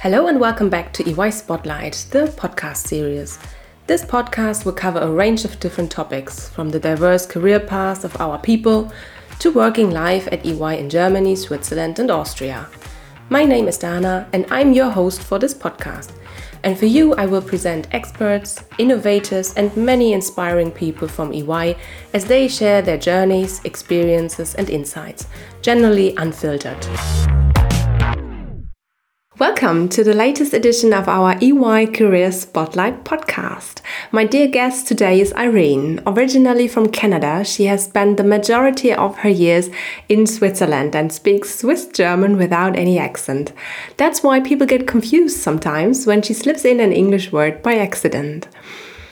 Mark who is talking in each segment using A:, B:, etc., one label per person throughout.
A: Hello and welcome back to EY Spotlight, the podcast series. This podcast will cover a range of different topics, from the diverse career paths of our people to working life at EY in Germany, Switzerland, and Austria. My name is Dana, and I'm your host for this podcast. And for you, I will present experts, innovators, and many inspiring people from EY as they share their journeys, experiences, and insights, generally unfiltered. Welcome to the latest edition of our EY Career Spotlight podcast. My dear guest today is Irene. Originally from Canada, she has spent the majority of her years in Switzerland and speaks Swiss German without any accent. That's why people get confused sometimes when she slips in an English word by accident.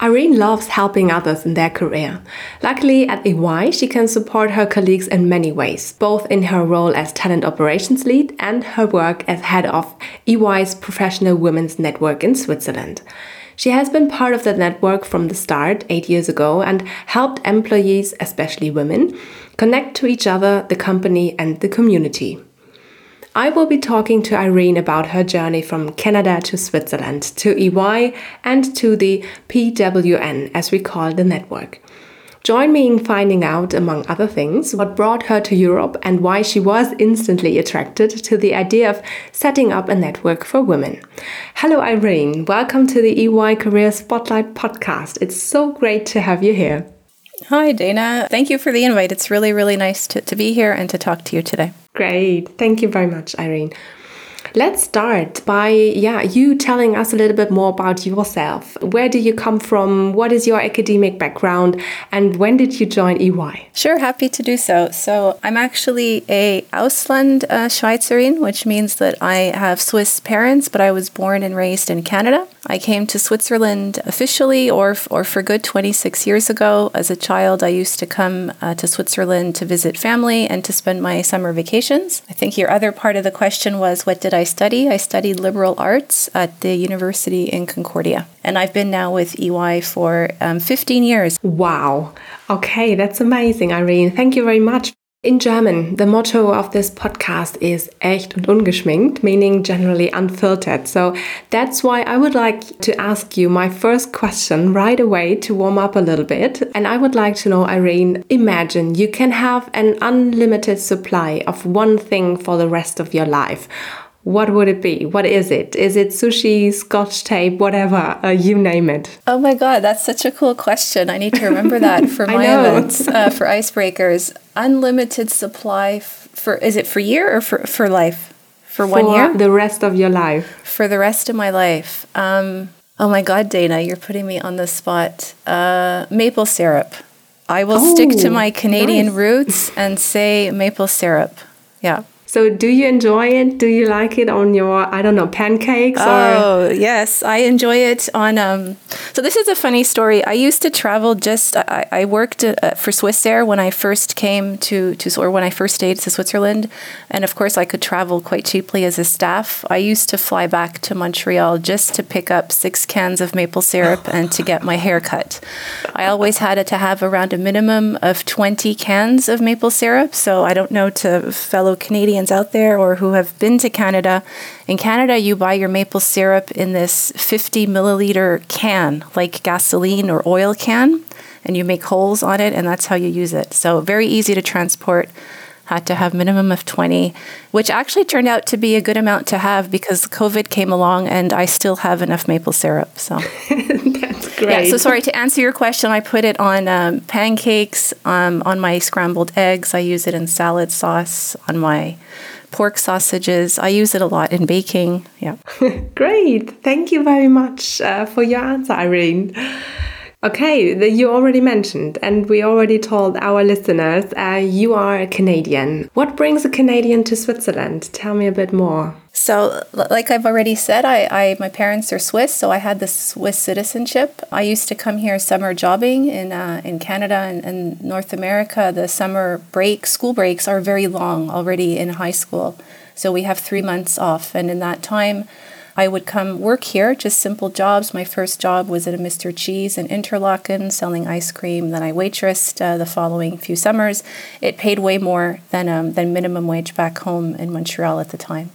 A: Irene loves helping others in their career. Luckily, at EY, she can support her colleagues in many ways, both in her role as talent operations lead and her work as head of EY's professional women's network in Switzerland. She has been part of the network from the start, eight years ago, and helped employees, especially women, connect to each other, the company, and the community. I will be talking to Irene about her journey from Canada to Switzerland, to EY, and to the PWN, as we call the network. Join me in finding out, among other things, what brought her to Europe and why she was instantly attracted to the idea of setting up a network for women. Hello, Irene. Welcome to the EY Career Spotlight podcast. It's so great to have you here.
B: Hi, Dana. Thank you for the invite. It's really, really nice to, to be here and to talk to you today.
A: Great. Thank you very much, Irene. Let's start by yeah, you telling us a little bit more about yourself. Where do you come from? What is your academic background and when did you join EY?
B: Sure, happy to do so. So, I'm actually a Ausland uh, Schweizerin, which means that I have Swiss parents, but I was born and raised in Canada. I came to Switzerland officially or or for good 26 years ago. As a child, I used to come uh, to Switzerland to visit family and to spend my summer vacations. I think your other part of the question was what did I study? I studied liberal arts at the University in Concordia. And I've been now with EY for um, 15 years.
A: Wow. Okay, that's amazing, Irene. Thank you very much. In German, the motto of this podcast is echt und ungeschminkt, meaning generally unfiltered. So that's why I would like to ask you my first question right away to warm up a little bit. And I would like to know, Irene, imagine you can have an unlimited supply of one thing for the rest of your life what would it be? What is it? Is it sushi, scotch tape, whatever? Uh, you name it.
B: Oh my God, that's such a cool question. I need to remember that for my events, uh, for icebreakers. Unlimited supply for, is it for year or for, for life? For, for one year?
A: The rest of your life.
B: For the rest of my life. Um, oh my God, Dana, you're putting me on the spot. Uh, maple syrup. I will oh, stick to oh, my Canadian nice. roots and say maple syrup. Yeah.
A: So, do you enjoy it? Do you like it on your, I don't know, pancakes?
B: Oh, yes, I enjoy it on. Um, so, this is a funny story. I used to travel just, I, I worked uh, for Swissair when I first came to, to, or when I first stayed to Switzerland. And of course, I could travel quite cheaply as a staff. I used to fly back to Montreal just to pick up six cans of maple syrup and to get my hair cut. I always had to have around a minimum of 20 cans of maple syrup. So, I don't know to fellow Canadians out there or who have been to Canada, in Canada, you buy your maple syrup in this 50 milliliter can, like gasoline or oil can, and you make holes on it, and that's how you use it. So, very easy to transport. Had to have minimum of 20, which actually turned out to be a good amount to have because COVID came along and I still have enough maple syrup. So
A: great.
B: Yeah, so sorry to answer your question. I put it on um, pancakes, um, on my scrambled eggs. I use it in salad sauce, on my pork sausages. I use it a lot in baking. Yeah.
A: Great. Thank you very much uh, for your answer, Irene. Okay, the, you already mentioned, and we already told our listeners, uh, you are a Canadian. What brings a Canadian to Switzerland? Tell me a bit more.
B: So, like I've already said, I, I my parents are Swiss, so I had the Swiss citizenship. I used to come here summer jobbing in uh, in Canada and, and North America. The summer break, school breaks are very long already in high school, so we have three months off, and in that time. I would come work here, just simple jobs. My first job was at a Mr. Cheese in Interlaken selling ice cream. Then I waitressed uh, the following few summers. It paid way more than, um, than minimum wage back home in Montreal at the time.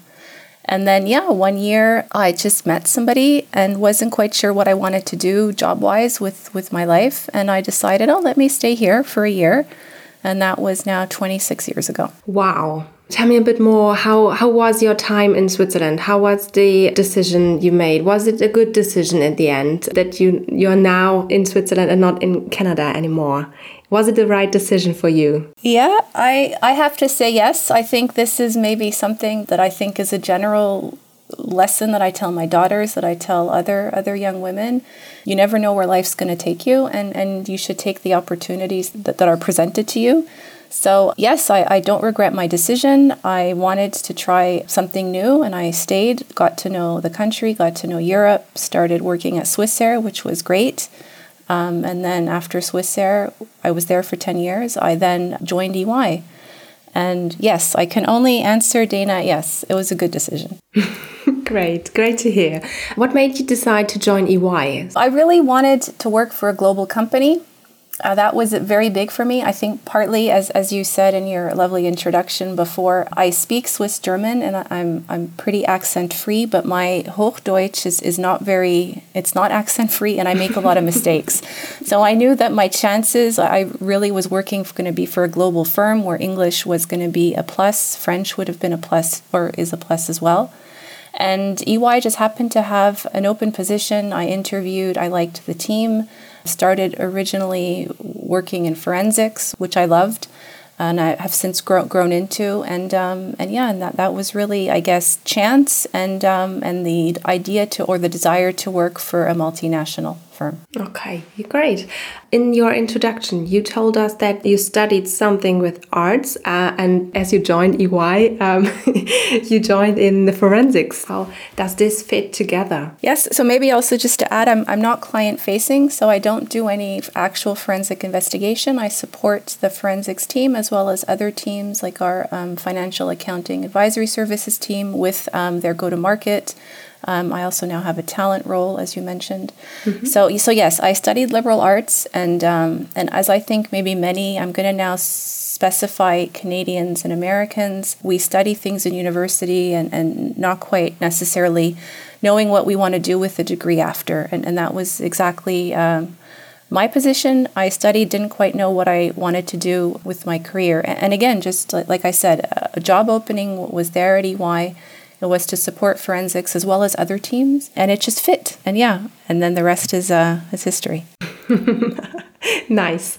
B: And then, yeah, one year I just met somebody and wasn't quite sure what I wanted to do job wise with, with my life. And I decided, oh, let me stay here for a year. And that was now 26 years ago.
A: Wow. Tell me a bit more. How how was your time in Switzerland? How was the decision you made? Was it a good decision at the end that you you're now in Switzerland and not in Canada anymore? Was it the right decision for you?
B: Yeah, I I have to say yes. I think this is maybe something that I think is a general lesson that I tell my daughters, that I tell other other young women. You never know where life's going to take you, and and you should take the opportunities that, that are presented to you. So, yes, I, I don't regret my decision. I wanted to try something new and I stayed, got to know the country, got to know Europe, started working at Swissair, which was great. Um, and then after Swissair, I was there for 10 years. I then joined EY. And yes, I can only answer Dana, yes, it was a good decision.
A: great, great to hear. What made you decide to join EY?
B: I really wanted to work for a global company. Uh, that was very big for me. I think partly, as, as you said in your lovely introduction before, I speak Swiss German and I'm, I'm pretty accent free, but my Hochdeutsch is, is not very, it's not accent free and I make a lot of mistakes. So I knew that my chances, I really was working going to be for a global firm where English was going to be a plus, French would have been a plus or is a plus as well. And EY just happened to have an open position. I interviewed, I liked the team. Started originally working in forensics, which I loved, and I have since grown grown into. And um, and yeah, and that, that was really, I guess, chance and um, and the idea to or the desire to work for a multinational
A: Okay, great. In your introduction, you told us that you studied something with arts, uh, and as you joined EY, um, you joined in the forensics. How does this fit together?
B: Yes, so maybe also just to add, I'm, I'm not client facing, so I don't do any actual forensic investigation. I support the forensics team as well as other teams like our um, financial accounting advisory services team with um, their go to market um, I also now have a talent role, as you mentioned. Mm-hmm. So, so yes, I studied liberal arts, and um, and as I think maybe many, I'm going to now specify Canadians and Americans. We study things in university, and and not quite necessarily knowing what we want to do with the degree after, and and that was exactly. Um, my position, I studied, didn't quite know what I wanted to do with my career. And again, just like I said, a job opening was there at EY it was to support forensics as well as other teams, and it just fit. And yeah, and then the rest is uh, is history.
A: nice.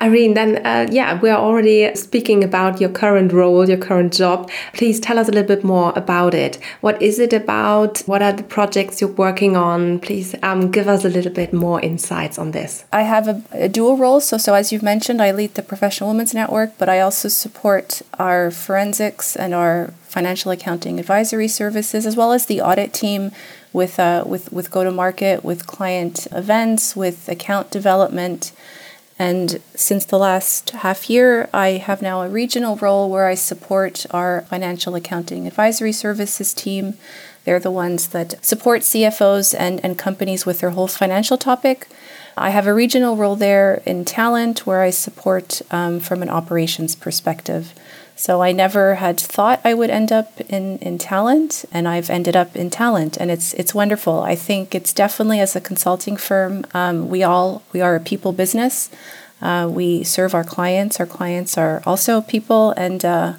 A: Irene, then, uh, yeah, we're already speaking about your current role, your current job. Please tell us a little bit more about it. What is it about? What are the projects you're working on? Please um, give us a little bit more insights on this.
B: I have a, a dual role. So, so, as you've mentioned, I lead the Professional Women's Network, but I also support our forensics and our financial accounting advisory services, as well as the audit team with uh, with with go to market, with client events, with account development. And since the last half year, I have now a regional role where I support our financial accounting advisory services team. They're the ones that support CFOs and, and companies with their whole financial topic. I have a regional role there in talent where I support um, from an operations perspective. So I never had thought I would end up in, in talent, and I've ended up in talent, and it's it's wonderful. I think it's definitely as a consulting firm, um, we all we are a people business. Uh, we serve our clients. Our clients are also people, and uh,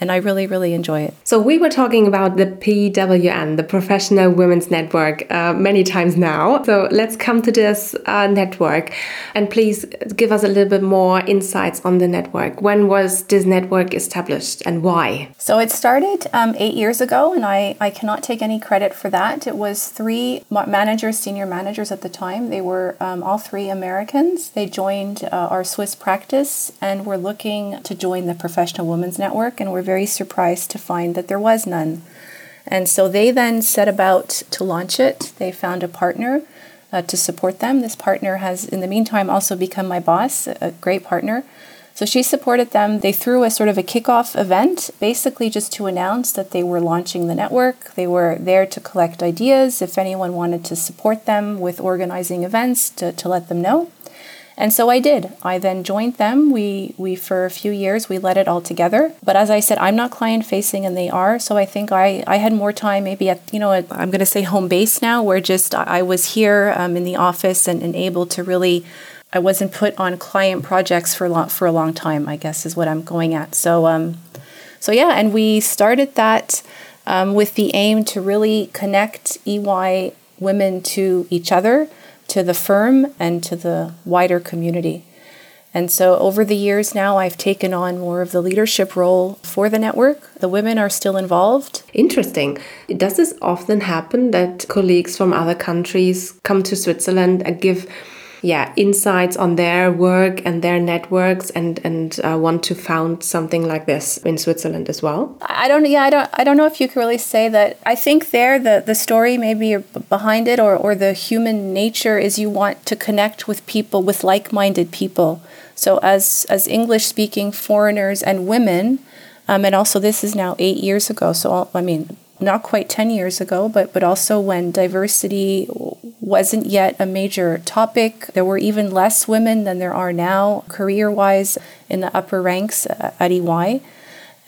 B: and I really, really enjoy it.
A: So, we were talking about the PWN, the Professional Women's Network, uh, many times now. So, let's come to this uh, network and please give us a little bit more insights on the network. When was this network established and why?
B: So, it started um, eight years ago, and I, I cannot take any credit for that. It was three managers, senior managers at the time. They were um, all three Americans. They joined uh, our Swiss practice and were looking to join the Professional Women's Network, and we're very surprised to find that there was none. And so they then set about to launch it. They found a partner uh, to support them. This partner has, in the meantime, also become my boss, a great partner. So she supported them. They threw a sort of a kickoff event, basically just to announce that they were launching the network. They were there to collect ideas. If anyone wanted to support them with organizing events, to, to let them know. And so I did. I then joined them. We we for a few years we led it all together. But as I said, I'm not client facing and they are. So I think I, I had more time maybe at you know at, I'm going to say home base now, where just I was here um, in the office and, and able to really. I wasn't put on client projects for a long, for a long time. I guess is what I'm going at. So um, so yeah, and we started that um, with the aim to really connect EY women to each other, to the firm, and to the wider community. And so over the years now, I've taken on more of the leadership role for the network. The women are still involved.
A: Interesting. Does this often happen that colleagues from other countries come to Switzerland and give yeah insights on their work and their networks and and uh, want to found something like this in Switzerland as well?
B: I don't yeah I don't I don't know if you can really say that. I think there the the story maybe behind it or or the human nature is you want to connect with people with like-minded people. So as as English speaking foreigners and women um, and also this is now 8 years ago so I mean not quite 10 years ago, but, but also when diversity wasn't yet a major topic. There were even less women than there are now, career wise, in the upper ranks at EY.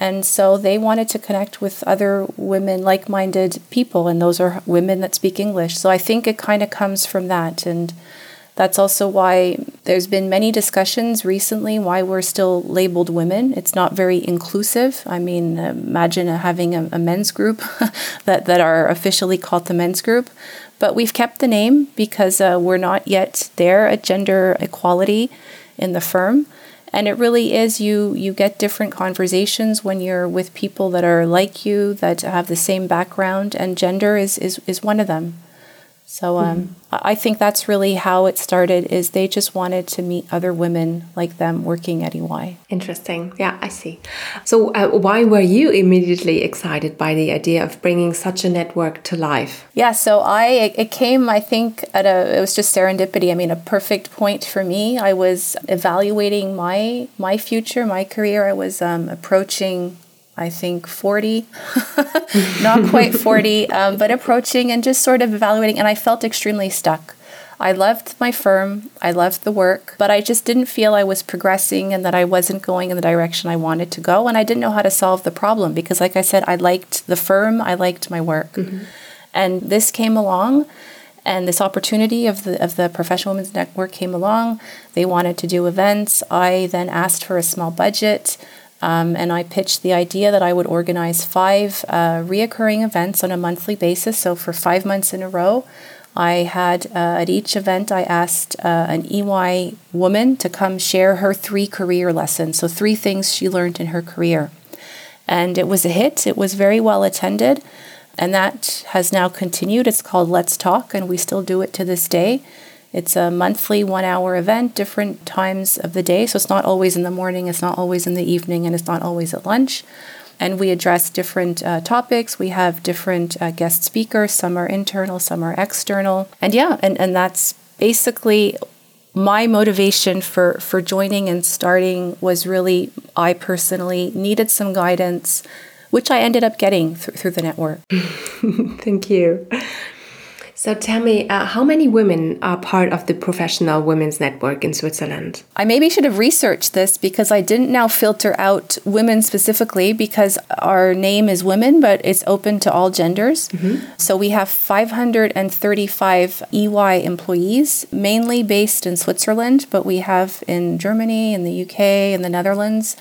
B: And so they wanted to connect with other women, like minded people, and those are women that speak English. So I think it kind of comes from that. And that's also why there's been many discussions recently why we're still labeled women. It's not very inclusive. I mean, imagine having a, a men's group that, that are officially called the men's group. But we've kept the name because uh, we're not yet there at gender equality in the firm. And it really is you you get different conversations when you're with people that are like you, that have the same background, and gender is, is, is one of them. So um, mm-hmm. I think that's really how it started. Is they just wanted to meet other women like them working at EY.
A: Interesting. Yeah, I see. So uh, why were you immediately excited by the idea of bringing such a network to life?
B: Yeah. So I it came I think at a it was just serendipity. I mean a perfect point for me. I was evaluating my my future, my career. I was um, approaching I think 40, not quite 40, um, but approaching and just sort of evaluating. And I felt extremely stuck. I loved my firm, I loved the work, but I just didn't feel I was progressing and that I wasn't going in the direction I wanted to go. And I didn't know how to solve the problem because, like I said, I liked the firm, I liked my work. Mm-hmm. And this came along and this opportunity of the of the professional women's network came along they wanted to do events i then asked for a small budget um, and I pitched the idea that I would organize five uh, reoccurring events on a monthly basis. So for five months in a row, I had uh, at each event, I asked uh, an EY woman to come share her three career lessons. So, three things she learned in her career. And it was a hit, it was very well attended. And that has now continued. It's called Let's Talk, and we still do it to this day. It's a monthly one hour event, different times of the day. So it's not always in the morning, it's not always in the evening, and it's not always at lunch. And we address different uh, topics. We have different uh, guest speakers. Some are internal, some are external. And yeah, and, and that's basically my motivation for, for joining and starting was really I personally needed some guidance, which I ended up getting th- through the network.
A: Thank you. So tell me, uh, how many women are part of the professional women's network in Switzerland?
B: I maybe should have researched this because I didn't now filter out women specifically because our name is women, but it's open to all genders. Mm-hmm. So we have 535 EY employees, mainly based in Switzerland, but we have in Germany, in the UK, in the Netherlands.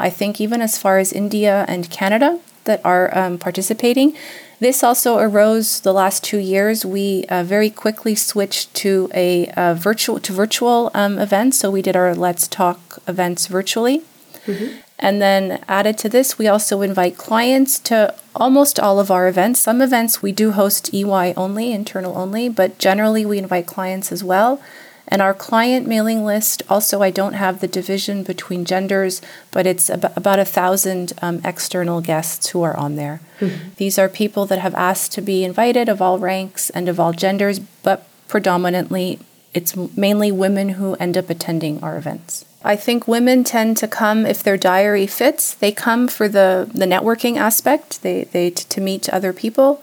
B: I think even as far as India and Canada that are um, participating. This also arose the last two years. We uh, very quickly switched to a uh, virtual to virtual um, events. So we did our Let's Talk events virtually. Mm-hmm. And then added to this, we also invite clients to almost all of our events. Some events we do host EY only, internal only, but generally we invite clients as well. And our client mailing list, also, I don't have the division between genders, but it's ab- about a thousand um, external guests who are on there. Mm-hmm. These are people that have asked to be invited of all ranks and of all genders, but predominantly it's mainly women who end up attending our events. I think women tend to come if their diary fits. They come for the, the networking aspect, they, they t- to meet other people.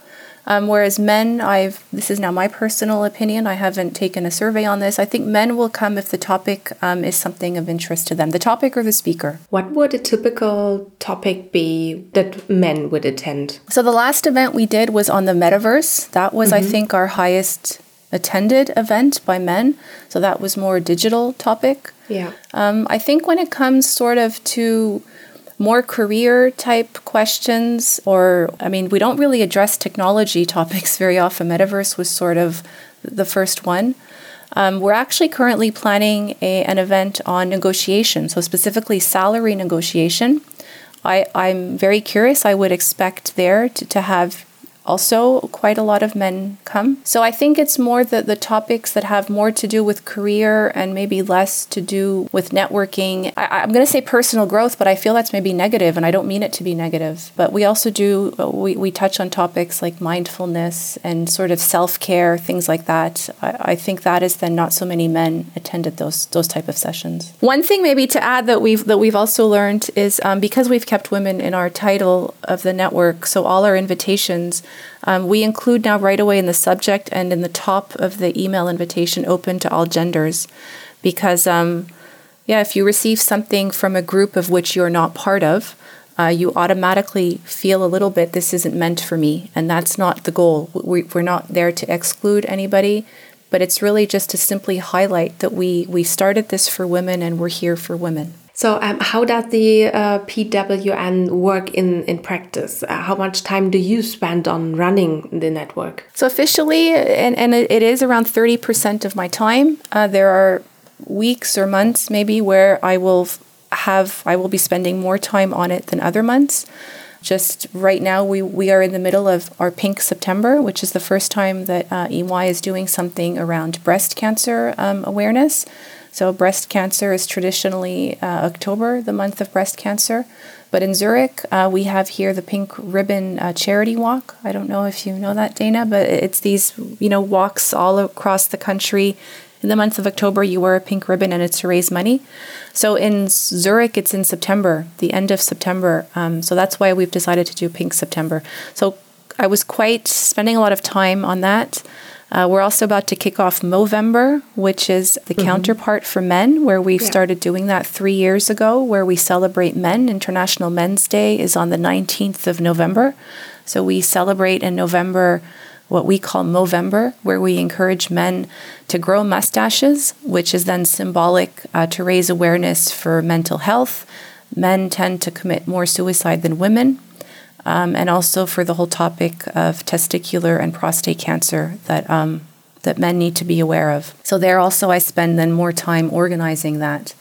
B: Um, whereas men, I've this is now my personal opinion. I haven't taken a survey on this. I think men will come if the topic um, is something of interest to them, the topic or the speaker.
A: What would a typical topic be that men would attend?
B: So the last event we did was on the metaverse. That was, mm -hmm. I mm-hmm. think, our highest attended event by men. So that was more digital topic.
A: Yeah.
B: Um, I think when it comes sort of to more career type questions, or I mean, we don't really address technology topics very often. Metaverse was sort of the first one. Um, we're actually currently planning a, an event on negotiation, so specifically salary negotiation. I, I'm very curious. I would expect there to, to have also quite a lot of men come. So I think it's more the, the topics that have more to do with career and maybe less to do with networking. I, am going to say personal growth, but I feel that's maybe negative, and I don't mean it to be negative. But we also do, we, we touch on topics like mindfulness and sort of self care, things like that. I, I think that is then not so many men attended those those type of sessions. One thing maybe to add that we've that we've also learned is um, because we've kept women in our title of the network, so all our invitations um, we include now right away in the subject and in the top of the email invitation open to all genders because, um, yeah, if you receive something from a group of which you're not part of, uh, you automatically feel a little bit this isn't meant for me. And that's not the goal. We, we're not there to exclude anybody but it's really just to simply highlight that we we started this for women and we're here for women.
A: So, um, how does the uh, PWN work in, in practice? Uh, how much time do you spend on running the network?
B: So, officially, and, and it is around 30% of my time. Uh, there are weeks or months maybe where I will have, I will be spending more time on it than other months. Just right now, we, we are in the middle of our Pink September, which is the first time that uh, EY is doing something around breast cancer um, awareness. So, breast cancer is traditionally uh, October, the month of breast cancer. But in Zurich, uh, we have here the Pink Ribbon uh, Charity Walk. I don't know if you know that, Dana, but it's these you know walks all across the country. In the month of October, you wear a pink ribbon and it's to raise money. So in Zurich, it's in September, the end of September. Um, so that's why we've decided to do Pink September. So I was quite spending a lot of time on that. Uh, we're also about to kick off Movember, which is the mm-hmm. counterpart for men, where we've yeah. started doing that three years ago, where we celebrate men. International Men's Day is on the 19th of November. So we celebrate in November what we call Movember, where we encourage men to grow mustaches, which is then symbolic uh, to raise awareness for mental health. Men tend to commit more suicide than women um, and also for the whole topic of testicular and prostate cancer that um, that men need to be aware of. So there also I spend then more time organizing that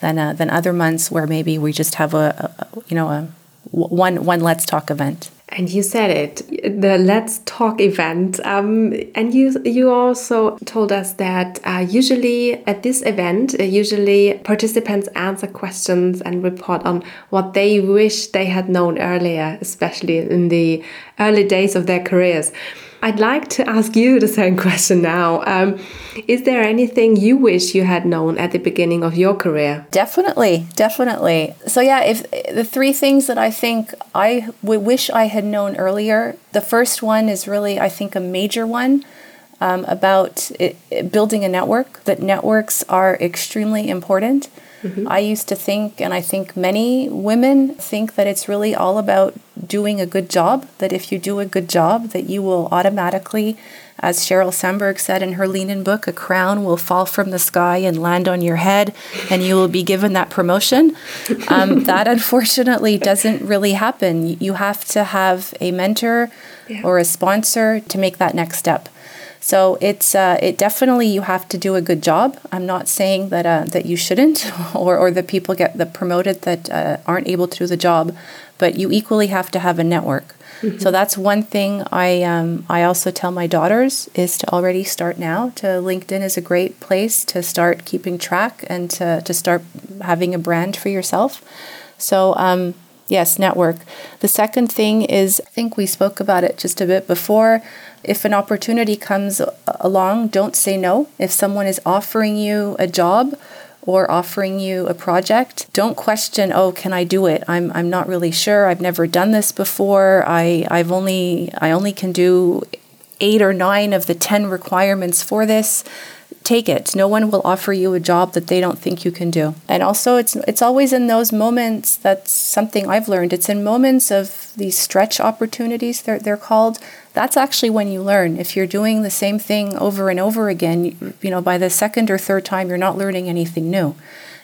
B: than uh, than other months where maybe we just have a, a you know a one one let's talk event.
A: And you said it, the Let's Talk event. Um, and you you also told us that uh, usually at this event, uh, usually participants answer questions and report on what they wish they had known earlier, especially in the early days of their careers. I'd like to ask you the same question now. Um, is there anything you wish you had known at the beginning of your career?
B: Definitely, definitely. So, yeah, if the three things that I think I wish I had known earlier, the first one is really, I think, a major one. Um, about it, building a network, that networks are extremely important. Mm-hmm. I used to think, and I think many women think that it's really all about doing a good job, that if you do a good job, that you will automatically, as Sheryl Sandberg said in her Lean In book, a crown will fall from the sky and land on your head, and you will be given that promotion. Um, that unfortunately doesn't really happen. You have to have a mentor yeah. or a sponsor to make that next step. So it's uh, it definitely you have to do a good job. I'm not saying that uh, that you shouldn't, or or that people get the promoted that uh, aren't able to do the job, but you equally have to have a network. Mm-hmm. So that's one thing I um, I also tell my daughters is to already start now. To LinkedIn is a great place to start keeping track and to to start having a brand for yourself. So um, yes, network. The second thing is I think we spoke about it just a bit before if an opportunity comes along, don't say no. If someone is offering you a job or offering you a project, don't question, oh, can I do it? I'm, I'm not really sure. I've never done this before. I, I've only I only can do eight or nine of the ten requirements for this take it. No one will offer you a job that they don't think you can do. And also it's it's always in those moments that's something I've learned. It's in moments of these stretch opportunities they're they're called. That's actually when you learn. If you're doing the same thing over and over again, you, you know, by the second or third time you're not learning anything new.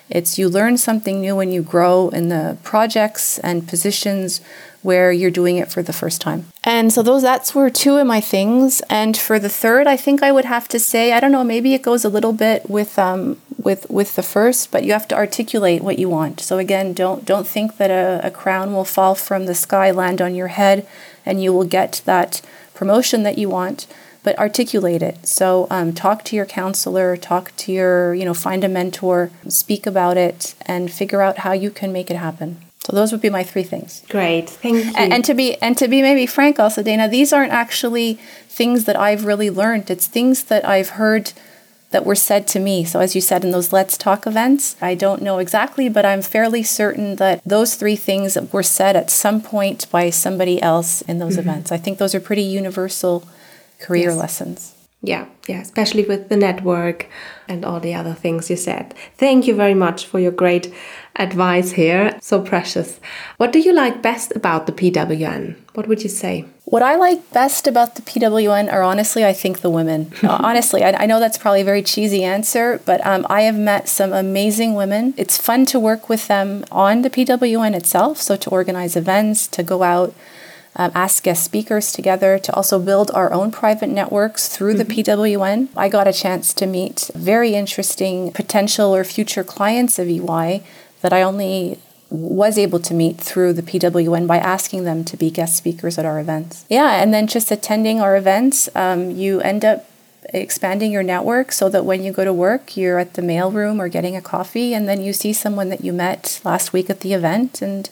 B: It's you learn something new when you grow in the projects and positions where you're doing it for the first time. And so those that's were two of my things. And for the third, I think I would have to say, I don't know, maybe it goes a little bit with um with with the first, but you have to articulate what you want. So again, don't don't think that a, a crown will fall from the sky, land on your head, and you will get that promotion that you want but articulate it. So um, talk to your counselor, talk to your, you know, find a mentor, speak about it, and figure out how you can make it happen. So those would be my three things.
A: Great, thank you.
B: And, and, to be and to be maybe frank, also Dana, these aren't actually things that I've really learned. It's things that I've heard that were said to me. So as you said in those Let's Talk events, I don't know exactly, but I'm fairly certain that those three things were said at some point by somebody else in those mm-hmm. events. I think those are pretty universal career yes. lessons.
A: Yeah, yeah, especially with the network and all the other things you said. Thank you very much for your great advice here. So precious. What do you like best about the PWN? What would you say?
B: What I like best about the PWN are honestly, I think the women. uh, honestly, I, I, know that's probably a very cheesy answer, but um, I have met some amazing women. It's fun to work with them on the PWN itself. So to organize events, to go out um, ask guest speakers together to also build our own private networks through mm-hmm. the PWN. I got a chance to meet very interesting potential or future clients of EY that I only was able to meet through the PWN by asking them to be guest speakers at our events. Yeah, and then just attending our events, um, you end up expanding your network so that when you go to work, you're at the mailroom or getting a coffee, and then you see someone that you met last week at the event, and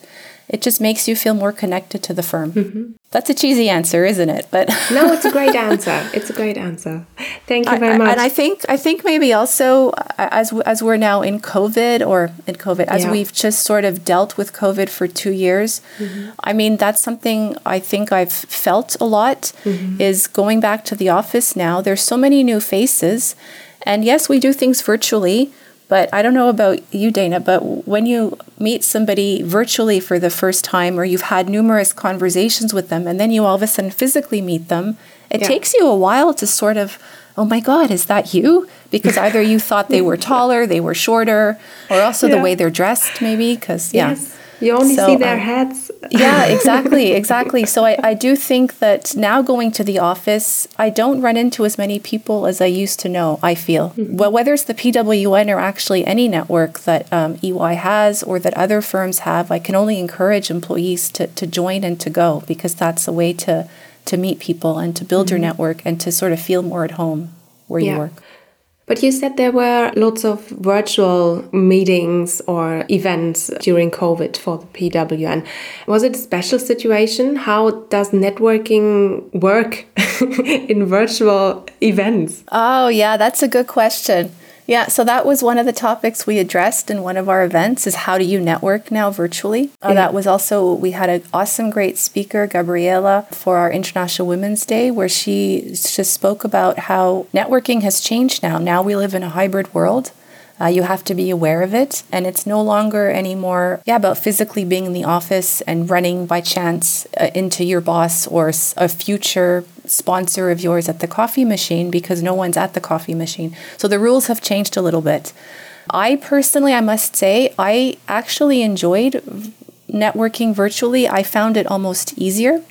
B: it just makes you feel more connected to the firm. Mm-hmm. That's a cheesy answer, isn't it? But
A: no, it's a great answer. It's a great answer. Thank you very much.
B: and I think I think maybe also as as we're now in COVID or in COVID as yeah. we've just sort of dealt with COVID for two years. Mm-hmm. I mean, that's something I think I've felt a lot. Mm-hmm. Is going back to the office now. There's so many new faces, and yes, we do things virtually but I don't know about you, Dana, but when you meet somebody virtually for the first time or you've had numerous conversations with them and then you all of a sudden physically meet them, it yeah. takes you a while to sort of, oh my God, is that you? Because either you thought they were taller, they were shorter, or also yeah. the way they're dressed, maybe. Because, yeah.
A: Yes. You only so, see their um, heads.
B: yeah, exactly, exactly. So I, I do think that now going to the office, I don't run into as many people as I used to know, I feel. Mm-hmm. Well, whether it's the PWN or actually any network that um, EY has or that other firms have, I can only encourage employees to, to join and to go because that's a way to, to meet people and to build mm-hmm. your network and to sort of feel more at home where yeah. you work.
A: But you said there were lots of virtual meetings or events during COVID for the PWN. Was it a special situation? How does networking work in virtual events?
B: Oh, yeah, that's a good question. Yeah, so that was one of the topics we addressed in one of our events is how do you network now virtually? Uh, that was also we had an awesome great speaker Gabriela for our International Women's Day where she just spoke about how networking has changed now. Now we live in a hybrid world. Uh, you have to be aware of it. And it's no longer anymore, yeah, about physically being in the office and running by chance uh, into your boss or a future sponsor of yours at the coffee machine because no one's at the coffee machine. So the rules have changed a little bit. I personally, I must say, I actually enjoyed networking virtually. I found it almost easier.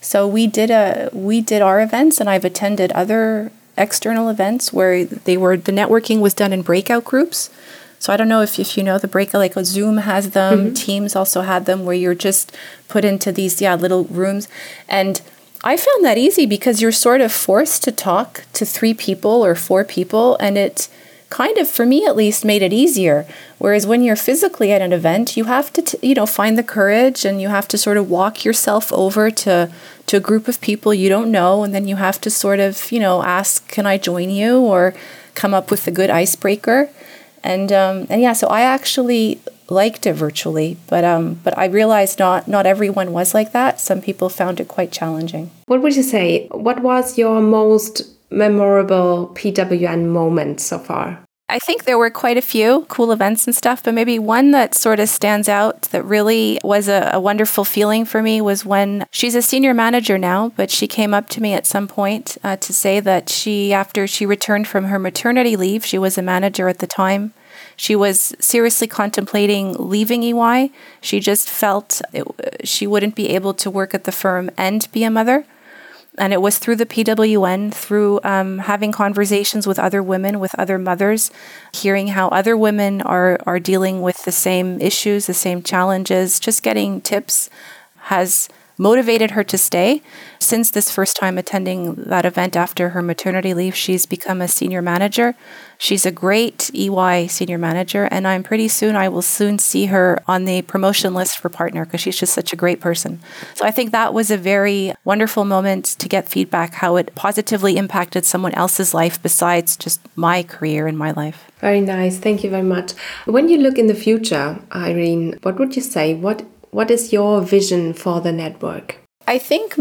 B: So we did a we did our events and I've attended other external events where they were the networking was done in breakout groups. So I don't know if, if you know the breakout like Zoom has them, mm-hmm. Teams also had them where you're just put into these yeah little rooms and I found that easy because you're sort of forced to talk to three people or four people and it kind of for me at least made it easier. Whereas when you're physically at an event you have to t- you know find the courage and you have to sort of walk yourself over to to a group of people you don't know and then you have to sort of you know ask can i join you? or come up with a good icebreaker. And um, and yeah, so I actually liked it virtually, but um, but I realized not not everyone was like that. Some people found it quite challenging.
A: What would you say? What was your most memorable PWN moment so far?
B: I think there were quite a few cool events and stuff, but maybe one that sort of stands out that really was a, a, wonderful feeling for me was when she's a senior manager now, but she came up to me at some point uh, to say that she, after she returned from her maternity leave, she was a manager at the time. She was seriously contemplating leaving EY. She just felt it, she wouldn't be able to work at the firm and be a mother. And it was through the PWN, through um, having conversations with other women, with other mothers, hearing how other women are, are dealing with the same issues, the same challenges, just getting tips has motivated her to stay. Since this first time attending that event after her maternity leave, she's become a senior manager. She's a great EY senior manager, and I'm pretty soon, I will soon see her on the promotion list for partner because she's just such a great person. So I think that was a very wonderful moment to get feedback how it positively impacted someone else's life besides just my career and my life.
A: Very nice. Thank you very much. When you look in the future, Irene, what would you say? What what is your vision for the network?
B: I think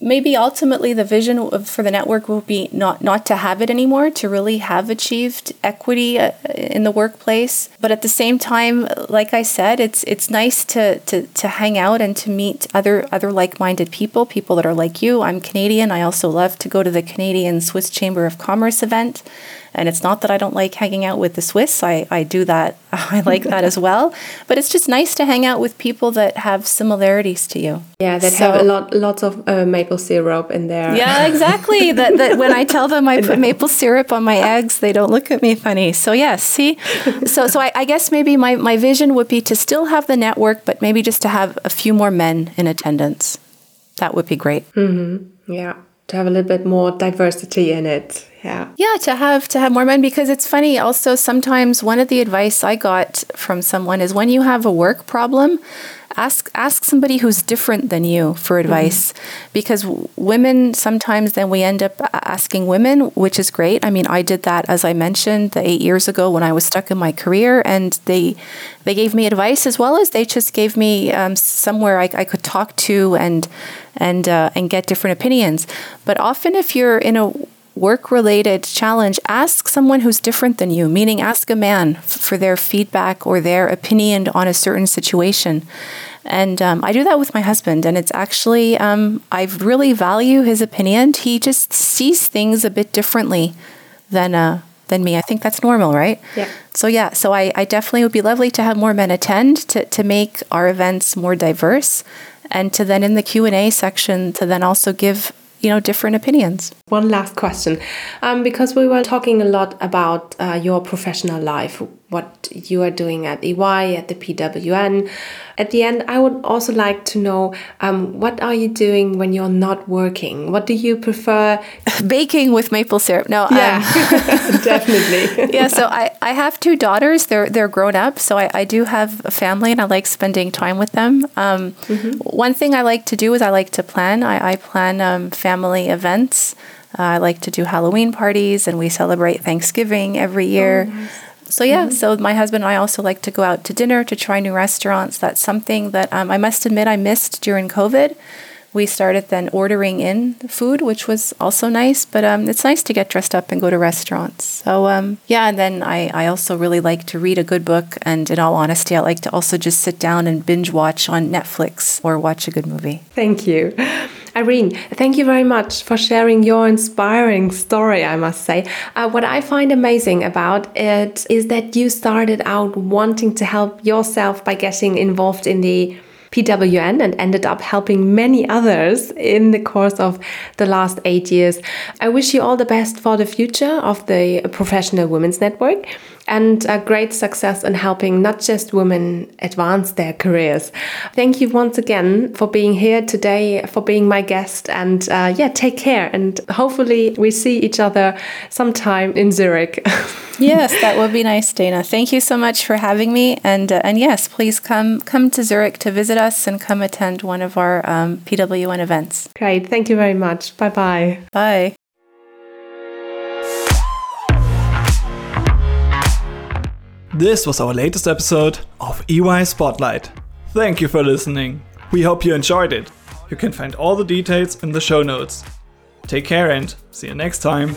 B: maybe ultimately the vision for the network will be not not to have it anymore, to really have achieved equity uh, in the workplace. But at the same time, like I said, it's it's nice to to, to hang out and to meet other other like-minded people, people that are like you. I'm Canadian. I also love to go to the Canadian Swiss Chamber of Commerce event. And it's not that I don't like hanging out with the Swiss. I, I do that. I like that as well. But it's just nice to hang out with people that have similarities to you.
A: Yeah, that so, have a lot lots of uh, maple syrup in there.
B: Yeah, exactly. that, that when I tell them I put maple syrup on my eggs, they don't look at me funny. So yes, see, so so I, I guess maybe my, my vision would be to still have the network, but maybe just to have a few more men in attendance. That would be great.
A: Mm-hmm. Yeah, to have a little bit more diversity in it yeah.
B: Yeah to have to have more men because it's funny also sometimes one of the advice i got from someone is when you have a work problem ask ask somebody who's different than you for mm-hmm. advice mm-hmm. because women sometimes then we end up asking women which is great i mean i did that as i mentioned the 8 years ago when i was stuck in my career and they they gave me advice as well as they just gave me um, somewhere I, I, could talk to and and uh, and get different opinions but often if you're in a work related challenge, ask someone who's different than you, meaning ask a man f- for their feedback or their opinion on a certain situation. And um, I do that with my husband, and it's actually, um, I really value his opinion. He just sees things a bit differently than, uh, than me. I think that's normal, right?
A: Yeah.
B: So yeah, so I, I definitely would be lovely to have more men attend to, to make our events more diverse and to then in the Q&A section to then also give you know different opinions.
A: One last question. Um, because we were talking a lot about uh, your professional life what you are doing at ey at the pwn at the end i would also like to know um, what are you doing when you're not working? What do you prefer?
B: Baking with maple syrup. No
A: yeah um, definitely.
B: Yeah so I, I have two daughters. They're they're grown up so I, I do have a family and i like spending time with them. Um, mm -hmm. one thing i like to do is i like to plan. I, I plan um, family events. Uh, i like to do halloween parties and we celebrate thanksgiving every year. Oh, nice. So yeah, mm-hmm. so my husband and I also like to go out to dinner to try new restaurants. That's something that um, I must admit I missed during COVID. We started then ordering in food, which was also nice. But um, it's nice to get dressed up and go to restaurants. So um, yeah, and then I, I also really like to read a good book. And in all honesty, I like to also just sit down and binge watch on Netflix or watch a good movie.
A: Thank you. Irene, thank you very much for sharing your inspiring story, I must say. Uh, what I find amazing about it is that you started out wanting to help yourself by getting involved in the PWN and ended up helping many others in the course of the last eight years. I wish you all the best for the future of the Professional Women's Network and a great success in helping not just women advance their careers. Thank you once again for being here today, for being my guest, and uh, yeah, take care. And hopefully, we see each other sometime in Zurich.
B: yes, that would be nice, Dana. Thank you so much for having me, and uh, and yes, please come come to Zurich to visit us and come attend one of our um, PWN events.
A: Great, thank you very much. Bye bye.
B: Bye.
C: This was our latest episode of EY Spotlight. Thank you for listening. We hope you enjoyed it. You can find all the details in the show notes. Take care and see you next time.